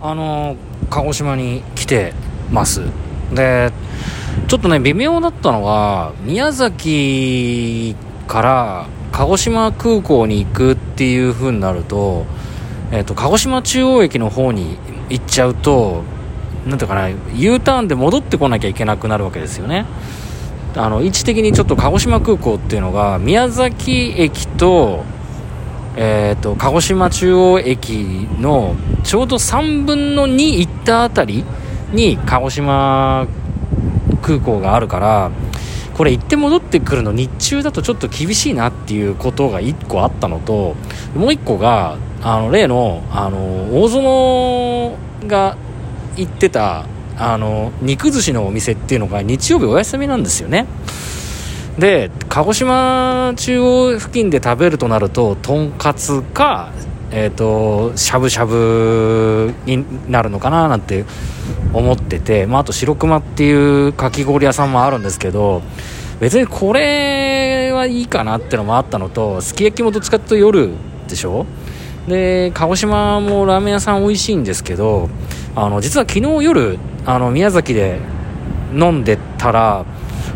あの鹿児島に来てます。でちょっとね微妙だったのは宮崎から鹿児島空港に行くっていう風になると,、えーと、鹿児島中央駅の方に行っちゃうとなんていうかな U ターンで戻ってこなきゃいけなくなるわけですよね。あの位置的にちょっと鹿児島空港っていうのが宮崎駅と,、えーと、鹿児島中央駅のちょうど3分の2行ったあたりに鹿児島空港があるからこれ行って戻ってくるの日中だとちょっと厳しいなっていうことが1個あったのともう1個があの例のあの大園が行ってたあの肉寿司のお店っていうのが日曜日お休みなんですよね。で鹿児島中央付近で食べるとなるととんかつかえーと、しゃぶしゃぶになるのかななんて思ってて、まあ、あと白熊っていうかき氷屋さんもあるんですけど別にこれはいいかなってのもあったのとすき焼きもどっちかっていうと夜でしょ？で鹿児島もラーメン屋さん美味しいんですけどあの実は昨日夜あの宮崎で飲んでたら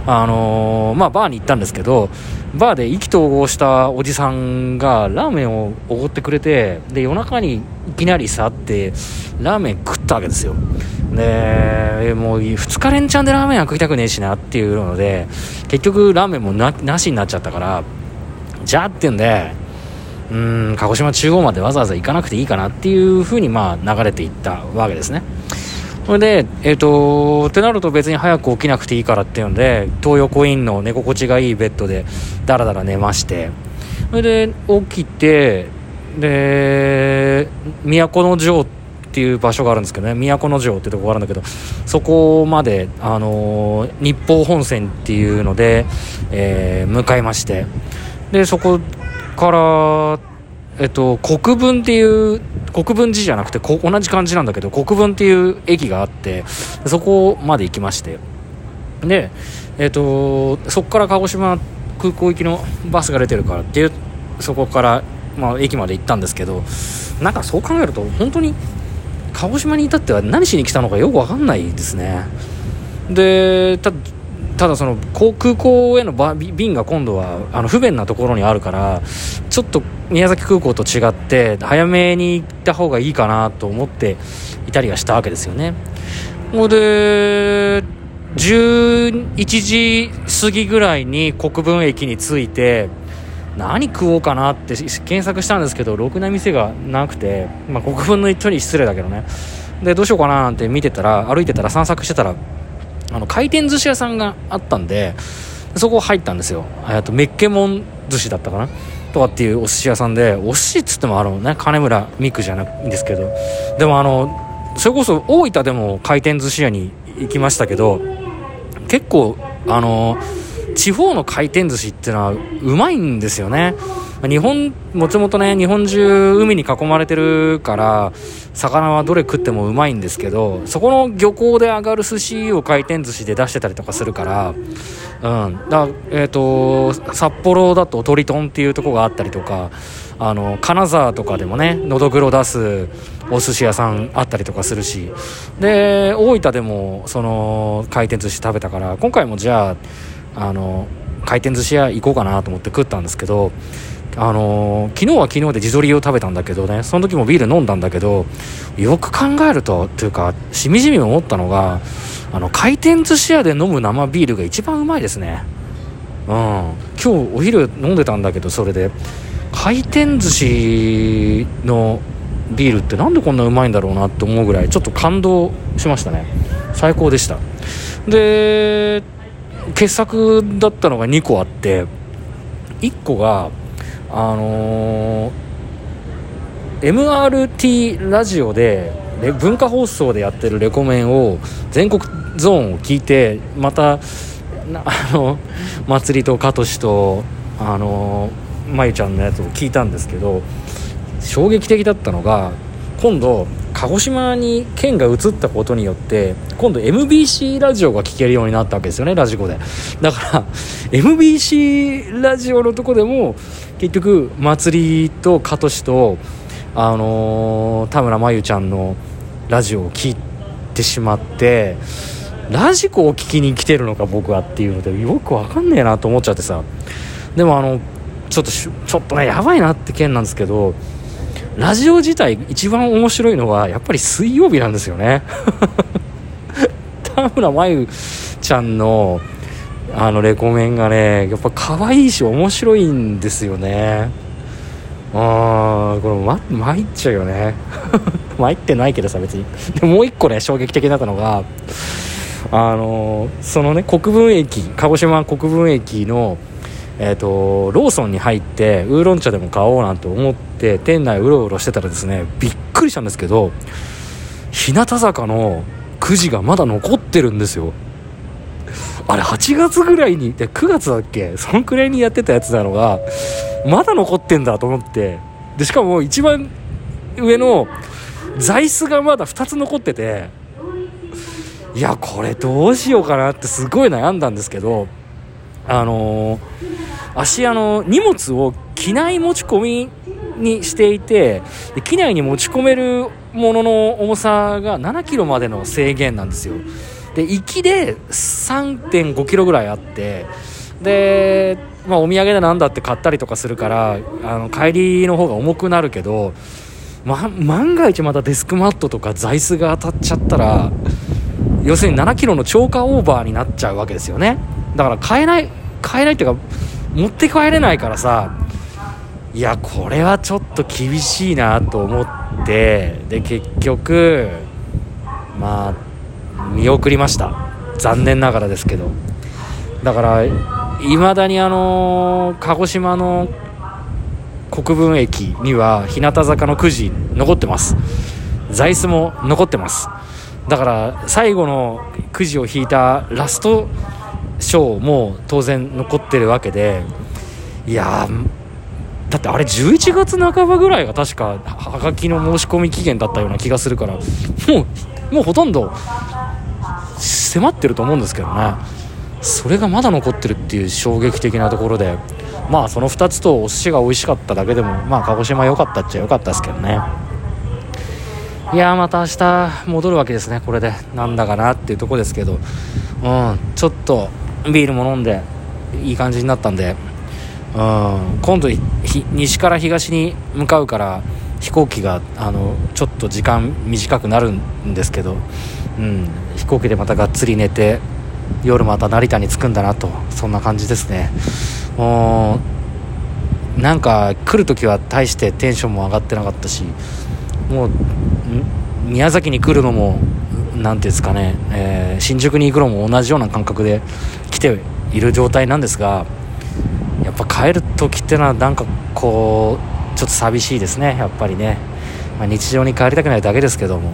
あのー、まあ、バーに行ったんですけどバーで意気投合したおじさんがラーメンをおごってくれてで夜中にいきなりさってラーメン食ったわけですよ。でもう2日連チャンでラーメンは食いたくねえしなっていうので結局ラーメンもなしになっちゃったからじゃあっていうんでうん鹿児島中央までわざわざ行かなくていいかなっていうふうにまあ流れていったわけですね。それで、えっ、ー、とってなると別に早く起きなくていいからっていうので東横インの寝心地がいいベッドでだらだら寝まして。それで起きてで都城っていう場所があるんですけどね都城っていうとこがあるんだけどそこまで、あのー、日豊本線っていうので、えー、向かいまして。でそこからえっと、国分っていう国分寺じゃなくて同じ感じなんだけど国分っていう駅があってそこまで行きまして。で、えっと、そこから鹿児島空港行きのバスが出てるからっていうそこから、まあ、駅まで行ったんですけどなんかそう考えると本当に鹿児島に至っては何しに来たのかよく分かんないですね。でただその空港への便が今度はあの不便なところにあるからちょっと宮崎空港と違って早めに行った方がいいかなと思っていたりはしたわけですよね。ほで11時過ぎぐらいに国分駅に着いて何食おうかなって検索したんですけどろくな店がなくて、まあ、国分の人に失礼だけどねでどうしようかなって見てたら歩いてたら散策してたらあの回転寿司屋さんがあったんでそこ入ったんですよ。とメッケモン寿司だったかな？とかっていうお寿司屋さんでお寿司っつってもあのね金村美久じゃないんですけど。でもあのそれこそ大分でも回転寿司屋に行きましたけど結構あの地方の回転寿司っていうのはうまいんですよね。日本もともとね日本中海に囲まれてるから魚はどれ食ってもうまいんですけどそこの漁港で上がる寿司を回転寿司で出してたりとかするからうん。だえ、ー、と札幌だとトリトンっていうとこがあったりとかあの金沢とかでもねのどぐろ出すお寿司屋さんあったりとかするし。で大分でもその回転寿司食べたから今回もじゃああの回転寿司屋行こうかなと思って食ったんですけどあの、昨日は昨日で地鶏を食べたんだけどねその時もビール飲んだんだけどよく考えるとというかしみじみ思ったのがあの回転寿司屋で飲む生ビールが一番うまいですね。うん。今日お昼飲んでたんだけどそれで。回転寿司のビールってなんでこんなうまいんだろうなって思うぐらいちょっと感動しましたね。最高でした。で傑作だったのが2個あって1個があのー、MRT ラジオで文化放送でやってるレコメンを全国ゾーンを聞いてまた あの祭りとカトシとあのまゆちゃんのやつを聞いたんですけど衝撃的だったのが今度鹿児島に県が移ったことによって今度 MBC ラジオが聴けるようになったわけですよねラジコで。だから MBC ラジオのとこでも結局祭りとカトシとあのー、田村真由ちゃんのラジオを聴いてしまってラジコを聴きに来てるのか僕はっていうのでよくわかんねえなと思っちゃってさ。でもあのちょっとちょっとねやばいなって件なんですけどラジオ自体一番面白いのはやっぱり水曜日なんですよね。田村真由ちゃんのあのレコメンがねやっぱ可愛いし面白いんですよね。あーこれま参っちゃうよね。参ってないけどさ別に。でもう一個ね衝撃的だったのがあの、そのね国分駅鹿児島国分駅のえーと、ローソンに入ってウーロン茶でも買おうなんて思って店内うろうろしてたらですねびっくりしたんですけど日向坂のくじがまだ残ってるんですよ。あれ8月ぐらいにで9月だっけ？そんくらいにやってたやつなのがまだ残ってんだと思って。でしかも一番上の座椅子がまだ2つ残ってて。いやこれどうしようかなってすごい悩んだんですけどあのー足あの荷物を機内持ち込みにしていて機内に持ち込めるものの重さが7キロまでの制限なんですよ。で行きで3.5キロぐらいあってで、まあ、お土産でなんだって買ったりとかするからあの帰りの方が重くなるけど、ま、万が一またデスクマットとか座椅子が当たっちゃったら要するに7キロの超過オーバーになっちゃうわけですよね。だから買えない買えないっていうか持って帰れないからさいやこれはちょっと厳しいなと思ってで結局まあ見送りました。残念ながらですけど。だからいまだにあの鹿児島の国分駅には日向坂のくじ残ってます。座椅子も残ってます。だから最後のくじを引いたラスト賞も当然残ってるわけでいやだってあれ11月半ばぐらいが確かはがきの申し込み期限だったような気がするからもうもうほとんど迫ってると思うんですけどね。それがまだ残ってるっていう衝撃的なところでまあその2つとお寿司が美味しかっただけでもまあ鹿児島良かったっちゃ良かったですけどね。いやまた明日戻るわけですねこれで。なんだかなっていうとこですけど。うんちょっとビールも飲んでいい感じになったんで、うん、今度西から東に向かうから飛行機があのちょっと時間短くなるんですけど、うん、飛行機でまたがっつり寝て夜また成田に着くんだなとそんな感じですね。もうなんか来る時は大してテンションも上がってなかったしもう宮崎に来るのも何ていうんですかね、えー、新宿に行くのも同じような感覚で来ている状態なんですがやっぱ帰る時ってのはなんかこうちょっと寂しいですね。やっぱりね、まあ、日常に帰りたくないだけですけども。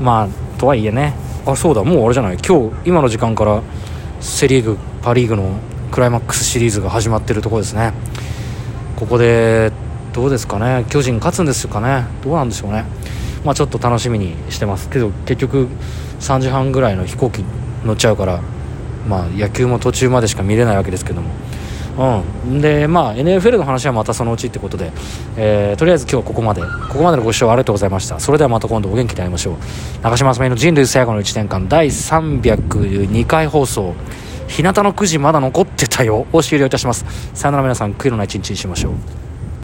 まあとはいえね。あそうだ。もうあれじゃない。今日今の時間からセ・リーグパ・リーグのクライマックスシリーズが始まってるところですね。ここでどうですかね。巨人勝つんですかね。どうなんでしょうね。まあ、ちょっと楽しみにしてます。けど結局3時半ぐらいの飛行機乗っちゃうから、まあ、野球も途中までしか見れないわけですけども。うん、でまあ NFL の話はまたそのうちってことで、えー、とりあえず今日はここまで。ここまでのご視聴ありがとうございました。それではまた今度お元気で会いましょう。中島あさみの人類最後の1年間第302回放送。日向の9時まだ残ってたよ。を終了いたします。さよなら皆さん悔いのない一日にしましょう。